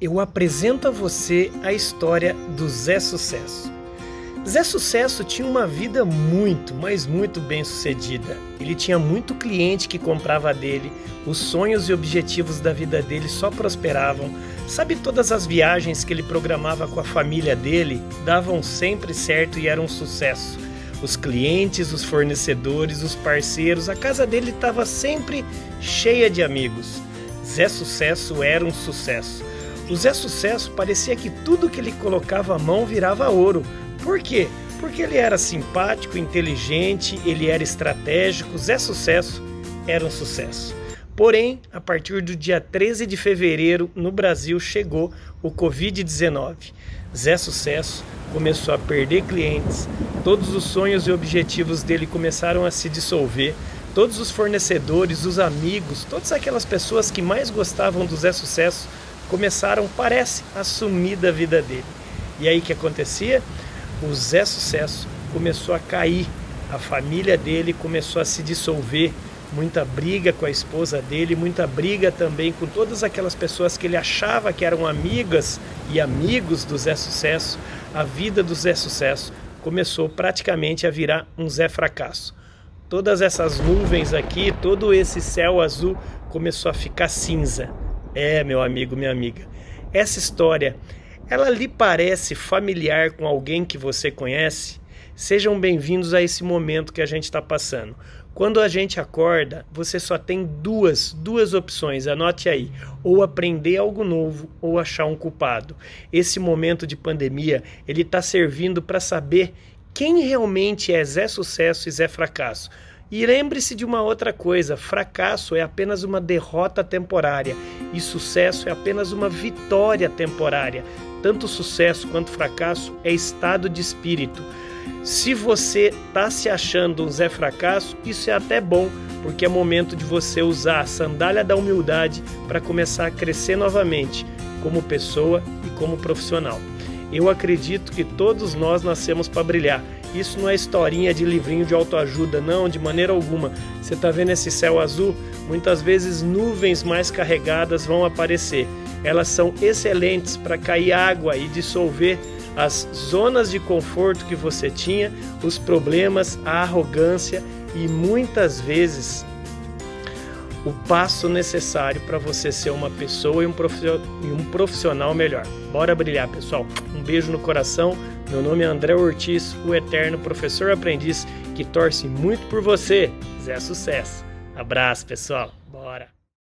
eu apresento a você a história do Zé Sucesso. Zé Sucesso tinha uma vida muito, mas muito bem sucedida. Ele tinha muito cliente que comprava dele, os sonhos e objetivos da vida dele só prosperavam. Sabe, todas as viagens que ele programava com a família dele davam sempre certo e eram um sucesso. Os clientes, os fornecedores, os parceiros, a casa dele estava sempre cheia de amigos. Zé Sucesso era um sucesso. O Zé Sucesso parecia que tudo que ele colocava a mão virava ouro. Por quê? Porque ele era simpático, inteligente, ele era estratégico. Zé Sucesso era um sucesso. Porém, a partir do dia 13 de fevereiro, no Brasil chegou o Covid-19. Zé Sucesso começou a perder clientes, todos os sonhos e objetivos dele começaram a se dissolver, todos os fornecedores, os amigos, todas aquelas pessoas que mais gostavam do Zé Sucesso começaram, parece, a sumir da vida dele. E aí que acontecia? O Zé Sucesso começou a cair, a família dele começou a se dissolver, muita briga com a esposa dele, muita briga também com todas aquelas pessoas que ele achava que eram amigas e amigos do Zé Sucesso. A vida do Zé Sucesso começou praticamente a virar um Zé Fracasso. Todas essas nuvens aqui, todo esse céu azul começou a ficar cinza. É, meu amigo, minha amiga, essa história, ela lhe parece familiar com alguém que você conhece? Sejam bem-vindos a esse momento que a gente está passando. Quando a gente acorda, você só tem duas, duas opções, anote aí: ou aprender algo novo ou achar um culpado. Esse momento de pandemia, ele está servindo para saber quem realmente é Zé Sucesso e Zé Fracasso. E lembre-se de uma outra coisa: fracasso é apenas uma derrota temporária e sucesso é apenas uma vitória temporária. Tanto sucesso quanto fracasso é estado de espírito. Se você está se achando um Zé Fracasso, isso é até bom, porque é momento de você usar a sandália da humildade para começar a crescer novamente, como pessoa e como profissional. Eu acredito que todos nós nascemos para brilhar isso não é historinha de livrinho de autoajuda, não, de maneira alguma. Você está vendo esse céu azul? Muitas vezes nuvens mais carregadas vão aparecer. Elas são excelentes para cair água e dissolver as zonas de conforto que você tinha, os problemas, a arrogância e muitas vezes o passo necessário para você ser uma pessoa e um profissional melhor. Bora brilhar, pessoal. Um beijo no coração. Meu nome é André Ortiz, o eterno professor aprendiz que torce muito por você. Zé Sucesso. Abraço, pessoal. Bora.